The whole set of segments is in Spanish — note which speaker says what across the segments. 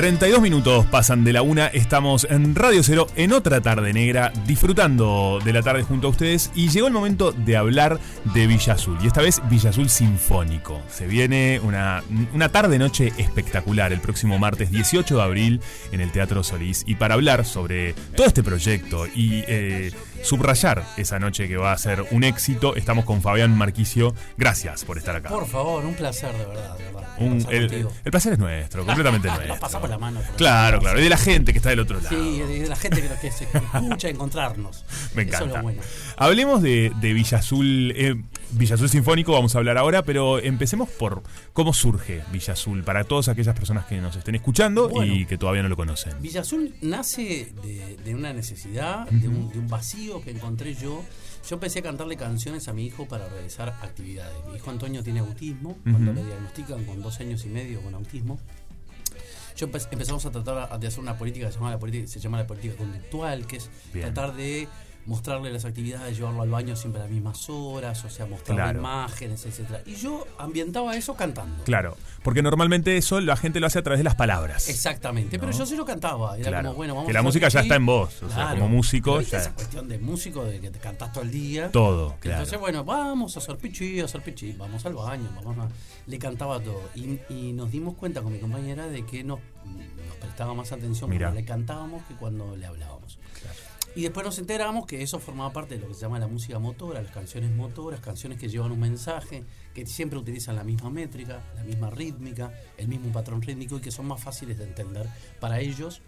Speaker 1: 32 minutos pasan de la una, estamos en Radio Cero en otra tarde negra, disfrutando de la tarde junto a ustedes y llegó el momento de hablar de Villa Azul y esta vez Villa Azul Sinfónico. Se viene una, una tarde-noche espectacular el próximo martes 18 de abril en el Teatro Solís y para hablar sobre todo este proyecto y eh, subrayar esa noche que va a ser un éxito, estamos con Fabián Marquicio. Gracias por estar acá.
Speaker 2: Por favor, un placer de verdad. De verdad
Speaker 1: Un- el,
Speaker 2: contigo.
Speaker 1: el placer es nuestro, completamente
Speaker 2: Nos
Speaker 1: nuestro.
Speaker 2: pasamos la mano.
Speaker 1: Claro, claro. Y de la gente que está del otro lado.
Speaker 2: Sí, de de la gente que, que se escucha encontrarnos.
Speaker 1: Me
Speaker 2: Eso es
Speaker 1: encanta.
Speaker 2: lo bueno.
Speaker 1: Hablemos de, de Villa Azul, eh, Villa Azul Sinfónico, vamos a hablar ahora, pero empecemos por cómo surge Villa Azul para todas aquellas personas que nos estén escuchando
Speaker 2: Bueno.
Speaker 1: y que todavía no lo conocen.
Speaker 2: Villa Azul nace de, de una necesidad, de, un, de un vacío que encontré yo. Yo empecé a cantarle canciones a mi hijo para realizar actividades. Mi hijo Antonio tiene autismo, cuando
Speaker 1: Ujú.
Speaker 2: le diagnostican con dos años y medio con autismo. Yo empe- empezamos a tratar de hacer una política que se llama la política, se llama la política conductual, que es
Speaker 1: Bien.
Speaker 2: tratar de mostrarle las actividades, llevarlo al baño siempre a las mismas horas, o sea, mostrarle
Speaker 1: Claro.
Speaker 2: imágenes, etcétera. Y yo ambientaba eso cantando.
Speaker 1: Claro, porque normalmente eso la gente lo hace a través de las palabras.
Speaker 2: Exactamente, pero yo se lo cantaba. Era
Speaker 1: Claro,
Speaker 2: como, bueno, vamos
Speaker 1: que la
Speaker 2: a
Speaker 1: música ya está en vos, o sea, como músico ya-
Speaker 2: esa cuestión de músico, de que te cantás todo el día.
Speaker 1: Todo, claro.
Speaker 2: Entonces, bueno, vamos a hacer pichí, a hacer pichí, vamos al baño, vamos a... Le cantaba todo. Y, y nos dimos cuenta con mi compañera de que nos, nos prestaba más atención
Speaker 1: Mirá.
Speaker 2: cuando le cantábamos que cuando le hablábamos. Y después nos enteramos que eso formaba parte de lo que se llama la música motora, las canciones motoras, canciones que llevan un mensaje, que siempre utilizan la misma métrica, la misma rítmica, el mismo patrón rítmico y que son más fáciles de entender para ellos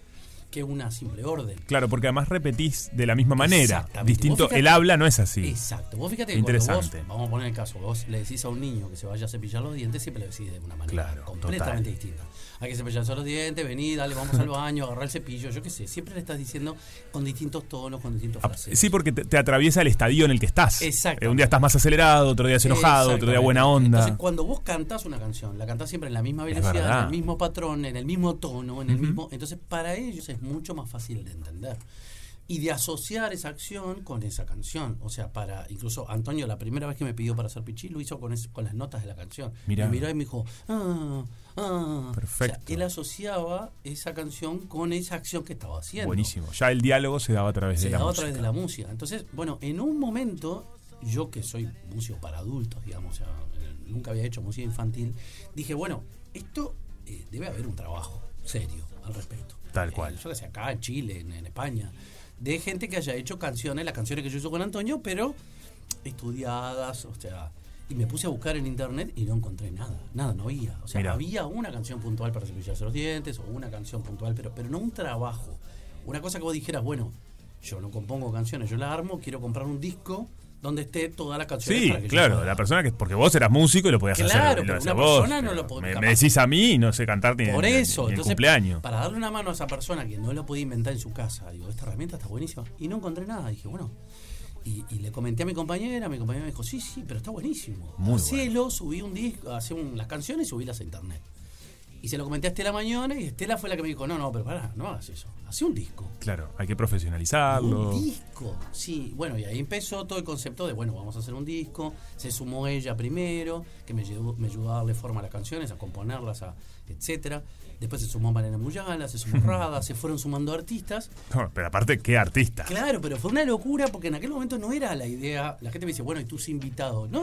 Speaker 2: que una simple orden.
Speaker 1: Claro, porque además repetís de la misma manera. Distinto,
Speaker 2: fíjate-
Speaker 1: el habla no es así.
Speaker 2: Exacto. Vos fíjate que cuando vos,
Speaker 1: Interesante.
Speaker 2: vamos a poner el caso, vos le decís a un niño que se vaya a cepillar los dientes, siempre le decís de una manera
Speaker 1: Claro,
Speaker 2: completamente
Speaker 1: total.
Speaker 2: distinta. Hay que cepillarse los dientes, vení, dale, vamos al baño, agarrar el cepillo, yo qué sé. Siempre le estás diciendo con distintos tonos, con distintos frases.
Speaker 1: Sí, porque te, te atraviesa el estadio en el que estás.
Speaker 2: Exactamente.
Speaker 1: Eh, Un día estás más acelerado, otro día enojado, otro día buena onda.
Speaker 2: Entonces, cuando vos cantás una canción, la cantás siempre en la misma
Speaker 1: Es
Speaker 2: velocidad, en el mismo patrón, en el mismo tono, en el mismo. Entonces, para ellos es mucho más fácil de entender. Y de asociar esa acción con esa canción. O sea, para. Incluso Antonio, la primera vez que me pidió para hacer pichí, lo hizo con, es- con las notas de la canción.
Speaker 1: Mirá.
Speaker 2: Me miró y me dijo. Ah, ah.
Speaker 1: Perfecto.
Speaker 2: O sea, él asociaba esa canción con esa acción que estaba haciendo
Speaker 1: Buenísimo. Ya el diálogo se daba a través
Speaker 2: se
Speaker 1: de la
Speaker 2: daba a
Speaker 1: música.
Speaker 2: través de la música. Entonces, bueno, en un momento, yo que soy músico para adultos, digamos, o sea, eh, nunca había hecho música infantil, dije, bueno, esto eh, debe haber un trabajo serio al respecto.
Speaker 1: Tal
Speaker 2: Eh,
Speaker 1: cual.
Speaker 2: yo que sé, acá en Chile, en, en España, de gente que haya hecho canciones, las canciones que yo hice con Antonio, pero estudiadas, o sea. Y me puse a buscar en internet y no encontré nada, nada, no había. O sea,
Speaker 1: Mirá.
Speaker 2: había una canción puntual para cepillarse los dientes o una canción puntual, pero, pero no un trabajo. Una cosa que vos dijeras, bueno, yo no compongo canciones, yo la armo, quiero comprar un disco donde esté todas las canciones.
Speaker 1: Sí,
Speaker 2: para que yo
Speaker 1: claro, la persona que. Porque vos eras músico y lo podías
Speaker 2: Claro,
Speaker 1: hacer. hacías
Speaker 2: una
Speaker 1: vos,
Speaker 2: persona no lo puede-
Speaker 1: Me, me decís a mí y no sé cantar ni,
Speaker 2: Por eso,
Speaker 1: ni
Speaker 2: entonces,
Speaker 1: cumpleaños.
Speaker 2: para darle una mano a esa persona que no lo podía inventar en su casa, digo, esta herramienta está buenísima. Y no encontré nada. Dije, bueno. Y, y le comenté a mi compañera, mi compañera me dijo, sí, sí, pero está buenísimo. Hacelo, subí un disco, hacé un- las canciones y subílas a internet. Y se lo comenté a Estela mañana y Estela fue la que me dijo, no, no, pero pará, no hagas eso. Hacé un disco.
Speaker 1: Claro, hay que profesionalizarlo.
Speaker 2: Un disco, sí. Bueno, y ahí empezó todo el concepto de, bueno, vamos a hacer un disco. Se sumó ella primero, que me ayudó, me ayudó a darle forma a las canciones, a componerlas, a etcétera. Después se sumó Mariana Muyala, se sumó Rada, se fueron sumando artistas.
Speaker 1: No, pero aparte, qué artista.
Speaker 2: Claro, pero fue una locura porque en aquel momento no era la idea. La gente me dice, bueno, ¿y tus invitados? No,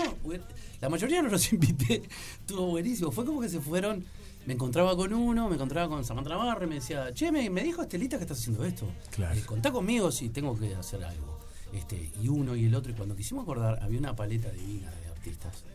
Speaker 2: la mayoría no los invité. Estuvo buenísimo. Fue como que se fueron. Me encontraba con uno, me encontraba con Samantha Navarre, me decía, che, me, me dijo Estelita que estás haciendo esto.
Speaker 1: Claro.
Speaker 2: Eh, contá conmigo si tengo que hacer algo. Este, y uno y el otro. Y cuando quisimos acordar, había una paleta divina de artistas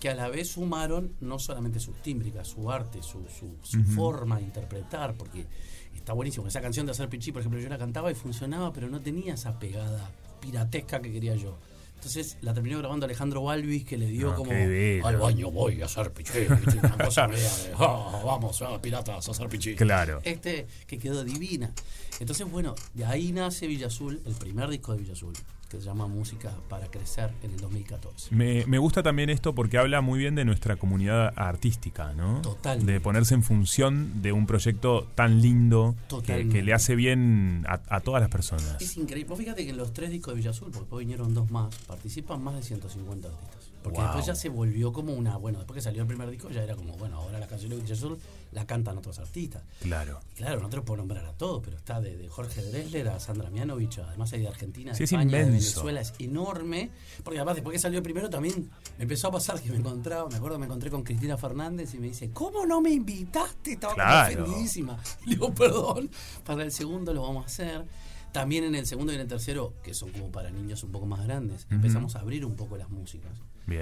Speaker 2: que a la vez sumaron no solamente sus tímbricas, su arte, su, su, su forma de interpretar, porque está buenísimo. Esa canción de hacer pichí, por ejemplo, yo la cantaba y funcionaba, pero no tenía esa pegada piratesca que quería yo. Entonces la terminó grabando Alejandro Balvis, que le dio
Speaker 1: No,
Speaker 2: como al baño voy a hacer ¿viste? una cosa de, "Ah, vamos, ah, piratas, a hacer pichí.
Speaker 1: Claro.
Speaker 2: Este, que quedó divina. Entonces, bueno, de ahí nace Villa Azul, el primer disco de Villa Azul, que se llama Música para Crecer en el 2014.
Speaker 1: Me, me gusta también esto porque habla muy bien de nuestra comunidad artística, ¿no?
Speaker 2: Totalmente.
Speaker 1: De ponerse en función de un proyecto tan lindo que, le hace bien a, a todas las personas.
Speaker 2: Es increíble. Vos fíjate que en los tres discos de Villa Azul, porque después vinieron dos más, participan más de 150 artistas. Porque después ya se volvió como una, bueno, después que salió el primer disco ya era como, bueno, ahora la canción de Villa Azul la cantan otros artistas.
Speaker 1: Claro.
Speaker 2: Claro, no te lo puedo nombrar a todos, pero está de, Jorge Dresler a Sandra Mianovich, además hay de Argentina, de España, de Venezuela, es enorme. Porque además después que salió el primero también me empezó a pasar que me encontraba, me acuerdo, me encontré con Cristina Fernández y me dice, ¿cómo no me invitaste? Estaba claro. ofendidísima. Le digo, perdón, para el segundo lo vamos a hacer. También en el segundo y en el tercero, que son como para niños un poco más grandes, empezamos a abrir un poco las músicas.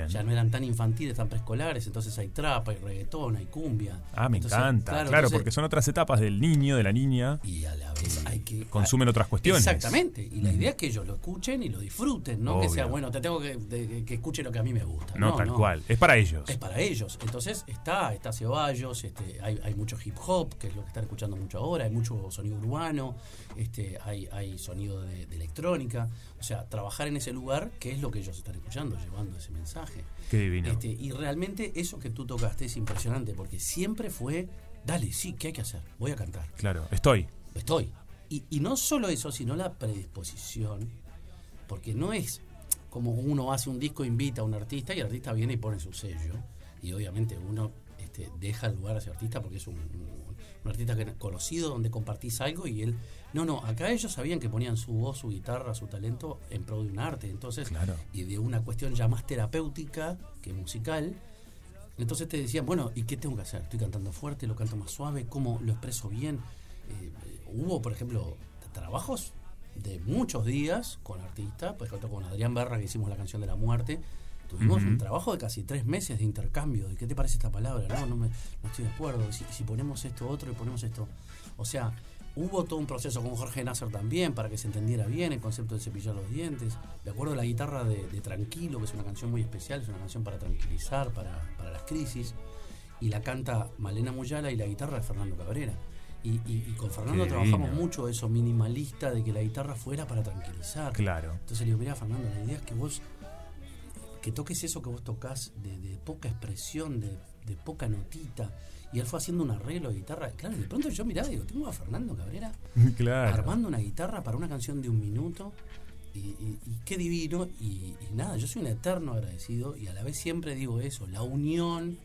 Speaker 2: Ya no eran tan infantiles, tan preescolares, entonces hay trapa, hay reggaetón, hay cumbia.
Speaker 1: Ah, me encanta. Claro, porque son otras etapas del niño, de la niña.
Speaker 2: Y a la vez hay que.
Speaker 1: Consumen otras cuestiones.
Speaker 2: Exactamente. Y la idea es que ellos lo escuchen y lo disfruten, no que sea, bueno, te tengo que, que escuche lo que a mí me gusta.
Speaker 1: No, tal cual. Es para ellos.
Speaker 2: Es para ellos. Entonces está, está Ceballos, este, hay, hay mucho hip hop, que es lo que están escuchando mucho ahora, hay mucho sonido urbano, este, hay, hay sonido de electrónica. O sea, trabajar en ese lugar, que es lo que ellos están escuchando, llevando ese mensaje.
Speaker 1: Qué divino.
Speaker 2: Este, y realmente eso que tú tocaste es impresionante, porque siempre fue, dale, sí, ¿qué hay que hacer? Voy a cantar.
Speaker 1: Claro, estoy.
Speaker 2: Estoy. Y, y no solo eso, sino la predisposición, porque no es como uno hace un disco, invita a un artista y el artista viene y pone su sello. Y obviamente uno este, deja el lugar a ese artista porque es un, un artista conocido donde compartís algo y él no, no, acá ellos sabían que ponían su voz, su guitarra, su talento en pro de un arte, entonces, y de una cuestión ya más terapéutica que musical. Entonces te decían, bueno, ¿y qué tengo que hacer? Estoy cantando fuerte, lo canto más suave, ¿cómo lo expreso bien? Eh, hubo, por ejemplo, trabajos de muchos días con artistas, por ejemplo, con Adrián Berra, que hicimos la canción de la muerte. Tuvimos un trabajo de casi tres meses de intercambio. ¿De qué te parece esta palabra? No, no, me, no estoy de acuerdo. Si, si ponemos esto otro y ponemos esto. O sea, Hubo todo un proceso con Jorge Nasser también para que se entendiera bien el concepto de cepillar los dientes. De acuerdo a la guitarra de, Tranquilo, que es una canción muy especial, es una canción para tranquilizar, para, las crisis. Y la canta Malena Muyala y la guitarra de Fernando Cabrera. Y, con Fernando trabajamos mucho eso, minimalista, de que la guitarra fuera para tranquilizar.
Speaker 1: Claro.
Speaker 2: Entonces le digo, mira Fernando, la idea es que vos, que toques eso que vos tocas de, poca expresión, de, de poca notita y él fue haciendo un arreglo de guitarra. Claro, de pronto yo miraba y digo, tengo a Fernando Cabrera armando una guitarra para una canción de un minuto. Y, qué divino. Y, nada, yo soy un eterno agradecido y a la vez siempre digo eso, la unión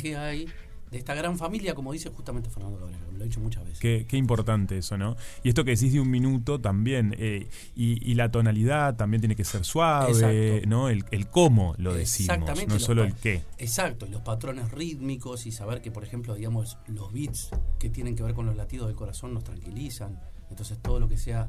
Speaker 2: que hay de esta gran familia, como dice justamente Fernando Cabrera, lo he dicho muchas veces.
Speaker 1: Qué, importante eso, ¿no? Y esto que decís de un minuto también, eh, y, la tonalidad también tiene que ser suave, ¿no? El, cómo lo decimos, no solo el qué.
Speaker 2: Exacto, y los patrones rítmicos y saber que, por ejemplo, digamos, los beats que tienen que ver con los latidos del corazón nos tranquilizan. Entonces todo lo que sea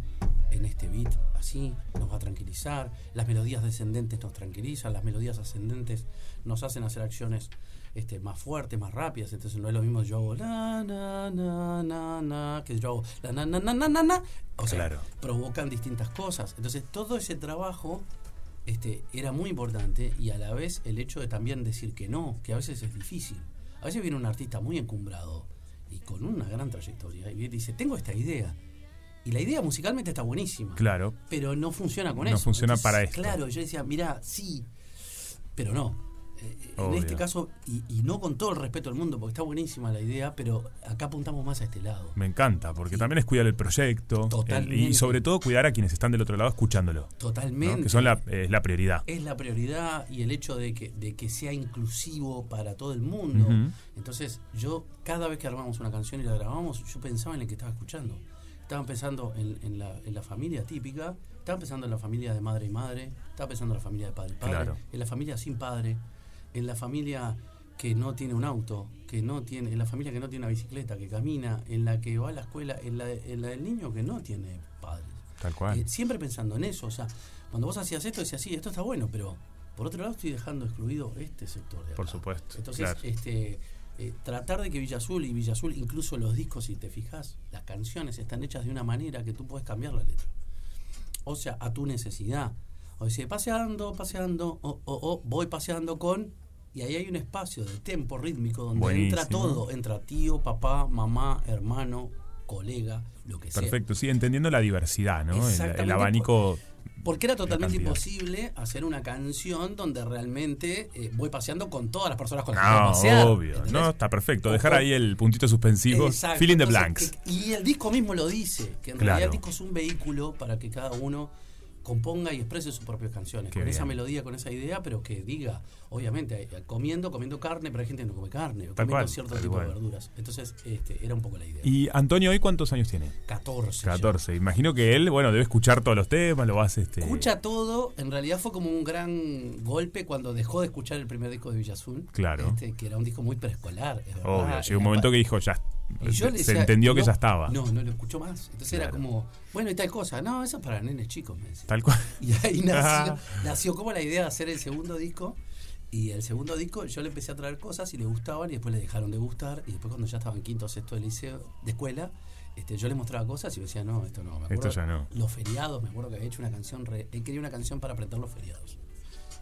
Speaker 2: en este beat así a tranquilizar. Las melodías descendentes nos tranquilizan, las melodías ascendentes nos hacen hacer acciones este, más fuertes, más rápidas. Entonces no es lo mismo yo hago la na na na na que yo hago la na na na na na, na. O sea, provocan distintas cosas. Entonces todo ese trabajo este, era muy importante y a la vez el hecho de también decir que no, que a veces es difícil. A veces viene un artista muy encumbrado y con una gran trayectoria y dice, tengo esta idea. Y la idea musicalmente está buenísima.
Speaker 1: Claro.
Speaker 2: Pero no funciona con eso.
Speaker 1: No funciona para esto.
Speaker 2: Claro, yo decía, mira, sí, pero no. Eh, en este caso, y, no con todo el respeto del mundo, porque está buenísima la idea, pero acá apuntamos más a este lado.
Speaker 1: Me encanta, porque también es cuidar el proyecto y sobre todo cuidar a quienes están del otro lado escuchándolo.
Speaker 2: Totalmente.
Speaker 1: Que son la, es la prioridad.
Speaker 2: Es la prioridad y el hecho de que, de que sea inclusivo para todo el mundo. Entonces, yo cada vez que armamos una canción y la grabamos, yo pensaba en el que estaba escuchando. Estaba pensando en, la, en la familia típica, estaba pensando en la familia de madre y madre, estaba pensando en la familia de padre y padre, en la familia sin padre en la familia que no tiene un auto, que no tiene, en la familia que no tiene una bicicleta, que camina, en la que va a la escuela, en la, del niño que no tiene padres.
Speaker 1: Tal cual.
Speaker 2: Eh, siempre pensando en eso, o sea, cuando vos hacías esto, decías, sí, esto está bueno, pero por otro lado estoy dejando excluido este sector de
Speaker 1: Por supuesto.
Speaker 2: Entonces, este eh, tratar de que Villa Azul y Villa Azul, incluso los discos, si te fijas, las canciones están hechas de una manera que tú puedes cambiar la letra. O sea, a tu necesidad. O dice, paseando, paseando, o, o voy paseando con y ahí hay un espacio de tempo rítmico donde entra todo, entra tío, papá, mamá, hermano, colega, lo que
Speaker 1: sea. Perfecto, sí, entendiendo la diversidad, ¿no? El, abanico.
Speaker 2: Porque era totalmente imposible hacer una canción donde realmente eh, voy paseando con todas las personas con las que voy a pasear.
Speaker 1: Obvio, no, está perfecto. Dejar ahí el puntito suspensivo, feeling the blanks.
Speaker 2: y el disco mismo lo dice, que en realidad el disco es un vehículo para que cada uno componga y exprese sus propias canciones,
Speaker 1: Qué
Speaker 2: con esa melodía, con esa idea, pero que diga, obviamente, eh, comiendo, comiendo carne, pero hay gente que no come carne, o comiendo
Speaker 1: cual,
Speaker 2: cierto tipo
Speaker 1: cual.
Speaker 2: de verduras. Entonces, este, era un poco la idea.
Speaker 1: ¿Y Antonio hoy cuántos años tiene?
Speaker 2: 14. ya.
Speaker 1: 14. Imagino que él, bueno, debe escuchar todos los temas, lo vas este.
Speaker 2: Escucha todo, en realidad fue como un gran golpe cuando dejó de escuchar el primer disco de Villa Azul.
Speaker 1: Claro.
Speaker 2: Este, que era un disco muy preescolar.
Speaker 1: Obvio, llegó un momento que dijo ya.
Speaker 2: y yo le
Speaker 1: se entendió que
Speaker 2: no,
Speaker 1: ya estaba.
Speaker 2: No, no lo escuchó más. Entonces era como, bueno, y tal cosa. No, eso es para nenes chicos, me decía.
Speaker 1: Tal cual.
Speaker 2: Y ahí nació, nació como la idea de hacer el segundo disco. Y el segundo disco yo le empecé a traer cosas y le gustaban y después le dejaron de gustar. Y después cuando ya estaba en quinto o sexto de liceo, de escuela, este, yo le mostraba cosas y me decía, no, esto no. Me acuerdo,
Speaker 1: Esto ya no.
Speaker 2: Los feriados, me acuerdo que había hecho una canción, re- él quería una canción para aprender los feriados.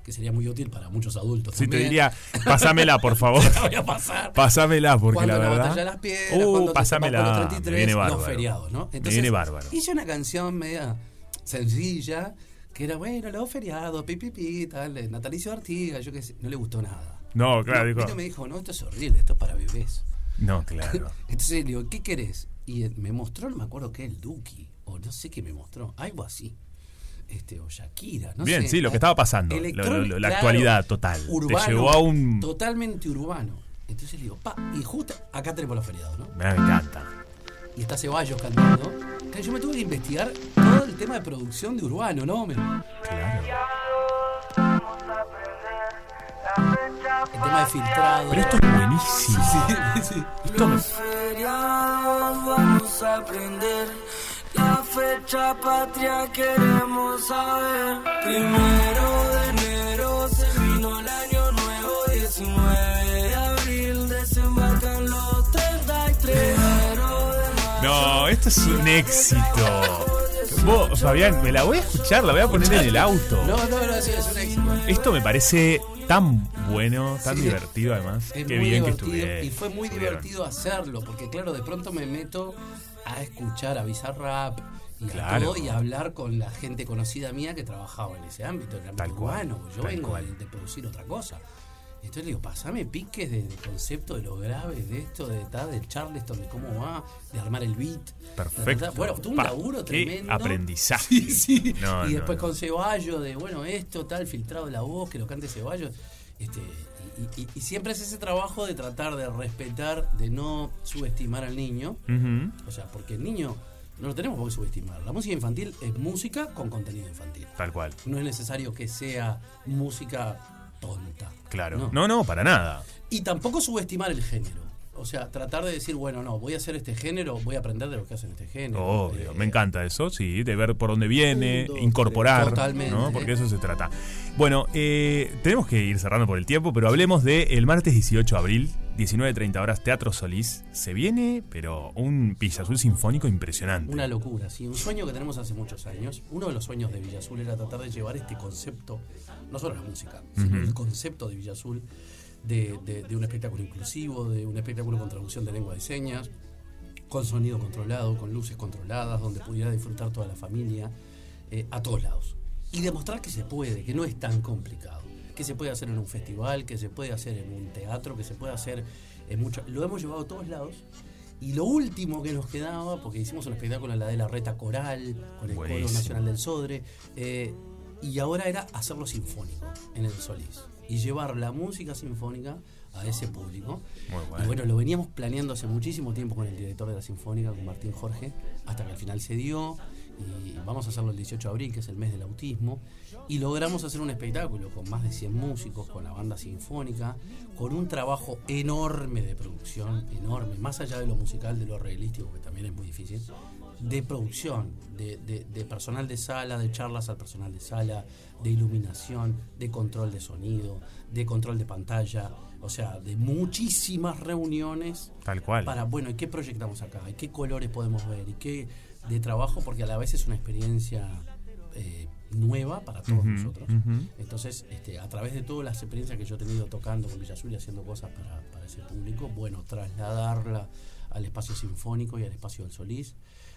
Speaker 2: Que sería muy útil para muchos adultos.
Speaker 1: Sí, te diría, pásamela, por favor.
Speaker 2: Te la voy a pasar.
Speaker 1: Pásamela, porque
Speaker 2: Cuando
Speaker 1: la
Speaker 2: la
Speaker 1: verdad.
Speaker 2: batalla de las piedras,
Speaker 1: Uh,
Speaker 2: cuando te los
Speaker 1: me
Speaker 2: 33,
Speaker 1: viene
Speaker 2: los
Speaker 1: bárbaro.
Speaker 2: feriados, ¿no?
Speaker 1: me viene bárbaro.
Speaker 2: Hice una canción media sencilla, que era, bueno, los feriados, pi, pi, pi, tal, eh, Natalicio Artiga, yo qué sé, no le gustó nada.
Speaker 1: No, claro, dijo.
Speaker 2: me dijo, no, esto es horrible, esto es para bebés.
Speaker 1: No, claro.
Speaker 2: Entonces le digo, ¿qué querés? Y eh, me mostró, no me acuerdo qué, el Duki, o no sé qué me mostró, algo así. Este, o Shakira, no
Speaker 1: Bien,
Speaker 2: sé.
Speaker 1: sí, lo que estaba pasando,
Speaker 2: Electrónico,
Speaker 1: lo- lo- la
Speaker 2: claro,
Speaker 1: actualidad total. Te
Speaker 2: Urbano,
Speaker 1: llevó a un-
Speaker 2: Totalmente urbano. Entonces le digo, pa, y justo acá tenemos los feriados, ¿no?
Speaker 1: Me encanta.
Speaker 2: y está Ceballos cantando. Yo me tuve que investigar todo el tema de producción de Urbano, ¿no?
Speaker 1: Claro.
Speaker 2: el tema de filtrado.
Speaker 1: Pero esto es buenísimo.
Speaker 2: Sí, sí.
Speaker 1: Esto me-
Speaker 3: feriados vamos a aprender. La fecha patria queremos saber. Primero de enero se vino el año nuevo. 19 de abril desembarcan los 33. Primero de mayo,
Speaker 1: No, esto es un éxito. Vos, Fabián, me la voy a escuchar, la voy a poner en el auto.
Speaker 2: No, no, no, sí, es un éxito.
Speaker 1: Esto me parece tan bueno, tan
Speaker 2: Sí.
Speaker 1: divertido además. Qué bien que estuvieron.
Speaker 2: Y fue muy
Speaker 1: estuvieron.
Speaker 2: divertido hacerlo, porque claro, de pronto me meto a escuchar a Bizarrap y a todo y a hablar con la gente conocida mía que trabajaba en ese ámbito, en el ámbito
Speaker 1: Tal cual,
Speaker 2: urbano. Yo
Speaker 1: tal
Speaker 2: vengo
Speaker 1: cual.
Speaker 2: de producir otra cosa. Entonces le digo, pasame piques del concepto de lo grave, de esto, de tal, del Charleston, de cómo va, de armar el beat.
Speaker 1: Perfecto.
Speaker 2: Bueno, tuvo un laburo tremendo.
Speaker 1: aprendizaje.
Speaker 2: Sí, sí.
Speaker 1: No,
Speaker 2: y
Speaker 1: no,
Speaker 2: después
Speaker 1: no.
Speaker 2: con Ceballos, de bueno, esto, tal, filtrado de la voz, que lo cante Ceballos. Este, y, y- y siempre es ese trabajo de tratar de respetar, de no subestimar al niño. O sea, porque el niño no lo tenemos por qué subestimar. La música infantil es música con contenido infantil.
Speaker 1: Tal cual.
Speaker 2: No es necesario que sea música tonta.
Speaker 1: Claro.
Speaker 2: No.
Speaker 1: No, no, para nada.
Speaker 2: Y tampoco subestimar el género. O sea, tratar de decir, bueno, no, voy a hacer este género, voy a aprender de lo que hacen este género.
Speaker 1: Obvio,
Speaker 2: Eh,
Speaker 1: me encanta eso, sí, de ver por dónde viene,
Speaker 2: Un, dos,
Speaker 1: incorporar,
Speaker 2: totalmente.
Speaker 1: ¿no? Porque eso se trata. Bueno, eh, tenemos que ir cerrando por el tiempo, pero hablemos de el martes 18 de abril, 19.30 horas, Teatro Solís. Se viene, pero un Villa Azul sinfónico impresionante.
Speaker 2: Una locura, sí, un sueño que tenemos hace muchos años. Uno de los sueños de Villa Azul era tratar de llevar este concepto, no solo la música, sino el concepto de Villa Azul, de, de- de un espectáculo inclusivo, de un espectáculo con traducción de lengua de señas, con sonido controlado, con luces controladas, donde pudiera disfrutar toda la familia, eh, a todos lados. Y demostrar que se puede, que no es tan complicado, que se puede hacer en un festival, que se puede hacer en un teatro, que se puede hacer en muchos... Lo hemos llevado a todos lados. Y lo último que nos quedaba, porque hicimos un espectáculo en la de la Reta Coral, con el Coro. Nacional del Sodre, eh, y ahora era hacerlo sinfónico en el Solís. Y llevar la música sinfónica a ese público.
Speaker 1: Muy
Speaker 2: Y
Speaker 1: bueno.
Speaker 2: bueno, lo veníamos planeando hace muchísimo tiempo con el director de la Sinfónica, con Martín Jorge, hasta que al final se dio. Y vamos a hacerlo el 18 de abril, que es el mes del autismo. Y logramos hacer un espectáculo con más de 100 músicos, con la banda sinfónica, con un trabajo enorme de producción, enorme, más allá de lo musical, de lo realístico, que también es muy difícil, de producción, de, de- de personal de sala, de charlas al personal de sala, de iluminación, de control de sonido, de control de pantalla, o sea, de muchísimas reuniones
Speaker 1: Tal cual.
Speaker 2: para, bueno, ¿y qué proyectamos acá? ¿Y qué colores podemos ver? ¿Y qué de trabajo? Porque a la vez es una experiencia eh, nueva para todos nosotros. Entonces, este, a través de todas las experiencias que yo he tenido tocando con Villa Azul y haciendo cosas para, para ese público, bueno, trasladarla al espacio sinfónico y al espacio del Solís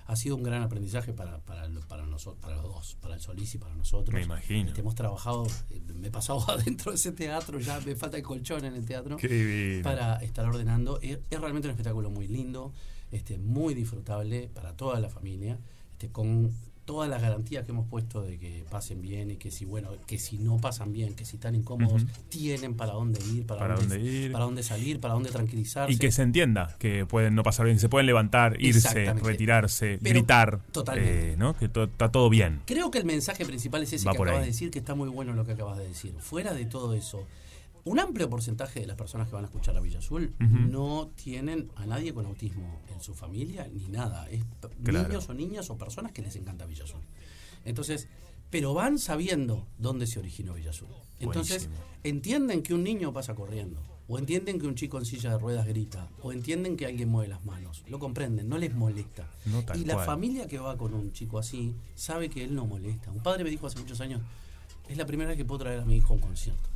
Speaker 2: ha sido un gran aprendizaje para, para, para, nosotros, para los dos, para el Solís y para nosotros.
Speaker 1: Me imagino.
Speaker 2: Este, hemos trabajado, eh, me he pasado adentro de ese teatro, ya me falta el colchón en el teatro
Speaker 1: Qué
Speaker 2: para estar ordenando. Es, es realmente un espectáculo muy lindo, este, muy disfrutable para toda la familia, este, con todas las garantías que hemos puesto de que pasen bien y que si bueno que si no pasan bien que si están incómodos tienen para dónde ir para,
Speaker 1: Para
Speaker 2: dónde,
Speaker 1: dónde ir.
Speaker 2: para dónde salir para dónde tranquilizarse
Speaker 1: Y que se entienda que pueden no pasar bien, se pueden levantar, irse, retirarse,
Speaker 2: Pero-
Speaker 1: gritar,
Speaker 2: totalmente.
Speaker 1: eh, ¿no? Que to- está todo bien.
Speaker 2: Creo que el mensaje principal es ese
Speaker 1: Va
Speaker 2: que acabas
Speaker 1: ahí.
Speaker 2: de decir, que está muy bueno lo que acabas de decir. Fuera de todo eso, un amplio porcentaje de las personas que van a escuchar a Villa Azul no tienen a nadie con autismo en su familia ni nada. Es
Speaker 1: Claro.
Speaker 2: niños o niñas o personas que les encanta Villa Azul. Entonces, pero van sabiendo dónde se originó Villa Azul. Entonces,
Speaker 1: Buenísimo.
Speaker 2: entienden que un niño pasa corriendo, o entienden que un chico en silla de ruedas grita, o entienden que alguien mueve las manos. Lo comprenden, no les molesta.
Speaker 1: No,
Speaker 2: y la
Speaker 1: cual.
Speaker 2: familia que va con un chico así sabe que él no molesta. Un padre me dijo hace muchos años, es la primera vez que puedo traer a mi hijo a un concierto.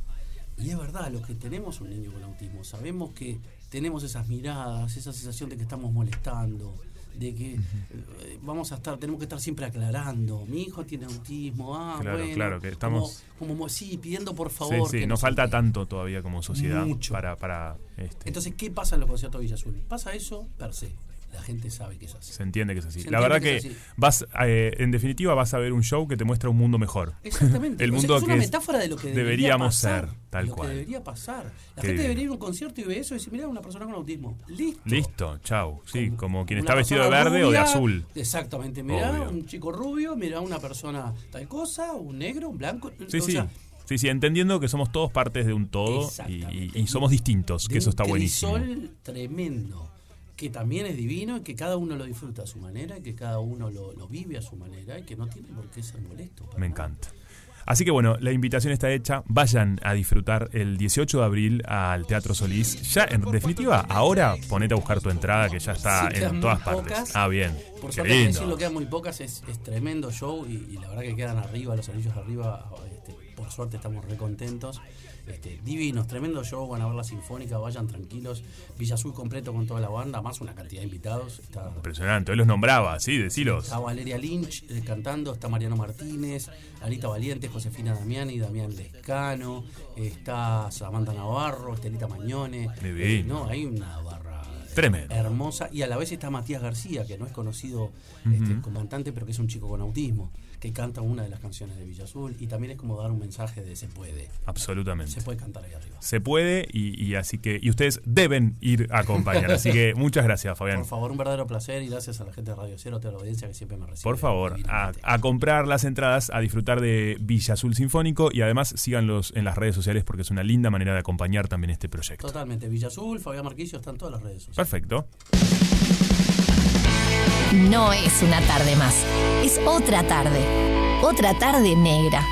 Speaker 2: Y es verdad, los que tenemos un niño con autismo, sabemos que tenemos esas miradas, esa sensación de que estamos molestando, de que eh, vamos a estar, tenemos que estar siempre aclarando. Mi hijo tiene autismo, ah,
Speaker 1: Claro,
Speaker 2: bueno.
Speaker 1: claro, que estamos-
Speaker 2: Como, como, sí, pidiendo por
Speaker 1: Sí,
Speaker 2: favor.
Speaker 1: sí,
Speaker 2: que
Speaker 1: nos
Speaker 2: no
Speaker 1: falta tanto todavía como sociedad
Speaker 2: Mucho.
Speaker 1: para, para este,
Speaker 2: Entonces, ¿qué pasa en los conciertos de Villa Azul? Pasa eso per se. La gente sabe que es así.
Speaker 1: se entiende que es así.
Speaker 2: Se
Speaker 1: La verdad
Speaker 2: que
Speaker 1: vas, eh, en definitiva, vas a ver un show que te muestra un mundo mejor.
Speaker 2: Exactamente.
Speaker 1: El
Speaker 2: O sea,
Speaker 1: mundo
Speaker 2: es una
Speaker 1: que
Speaker 2: metáfora de lo que debería
Speaker 1: deberíamos
Speaker 2: pasar,
Speaker 1: ser, tal
Speaker 2: lo
Speaker 1: cual.
Speaker 2: que debería pasar. La
Speaker 1: Qué
Speaker 2: gente
Speaker 1: divino.
Speaker 2: debería ir a un concierto y ve eso y decir, mira, una persona con autismo. Listo.
Speaker 1: Listo, chau. Sí,
Speaker 2: Con
Speaker 1: como quien está vestido de verde o de azul.
Speaker 2: Exactamente. Mira,
Speaker 1: Obvio.
Speaker 2: un chico rubio, mira, una persona tal cosa, un negro, un blanco.
Speaker 1: Sí,
Speaker 2: o
Speaker 1: sí.
Speaker 2: sea,
Speaker 1: Sí, sí, entendiendo que somos todos partes de un todo y, somos distintos, que eso
Speaker 2: un
Speaker 1: está buenísimo.
Speaker 2: crisol tremendo, que también es divino y que cada uno lo disfruta a su manera, y que cada uno lo, lo vive a su manera y que no tiene por qué ser molesto.
Speaker 1: Me
Speaker 2: nada.
Speaker 1: encanta. Así que bueno, la invitación está hecha. Vayan a disfrutar el 18 de abril al Teatro Solís. Ya, en definitiva, ahora ponete a buscar tu entrada que ya está
Speaker 2: Sí,
Speaker 1: en todas partes.
Speaker 2: pocas.
Speaker 1: Ah, bien.
Speaker 2: Por
Speaker 1: Qué
Speaker 2: suerte,
Speaker 1: lindo.
Speaker 2: decirlo, quedan muy pocas, es, es tremendo show y, y la verdad que quedan arriba, los anillos arriba, este, por suerte estamos re contentos. Este, divinos, tremendo show, van a ver la sinfónica, vayan tranquilos. Villa Azul completo con toda la banda, más una cantidad de invitados. Está,
Speaker 1: Impresionante. Hoy los nombraba, sí, decilos.
Speaker 2: está Valeria Lynch eh, cantando, está Mariano Martínez, Anita Valiente, Josefina Damiani, Damián Lescano, está Samantha Navarro, Estelita Mañone.
Speaker 1: Divino.
Speaker 2: Eh, no, hay una barra
Speaker 1: Tremendo.
Speaker 2: hermosa. Y a la vez está Matías García, que no es conocido este, como cantante, pero que es un chico con autismo, que canta una de las canciones de Villa Azul. Y también es como dar un mensaje de se puede.
Speaker 1: Absolutamente.
Speaker 2: Se puede cantar ahí arriba.
Speaker 1: Se puede y, y así que y ustedes deben ir a acompañar. Así que muchas gracias, Fabián.
Speaker 2: Por favor, un verdadero placer y gracias a la gente de Radio Cero, a toda la audiencia que siempre me recibe.
Speaker 1: Por favor, a, a comprar las entradas, a disfrutar de Villa Azul Sinfónico y además síganlos en las redes sociales porque es una linda manera de acompañar también este proyecto.
Speaker 2: Totalmente. Villa Azul, Fabián Marquillo, están todas las redes sociales.
Speaker 1: Perfecto.
Speaker 4: No es una tarde más, es otra tarde. Otra tarde negra.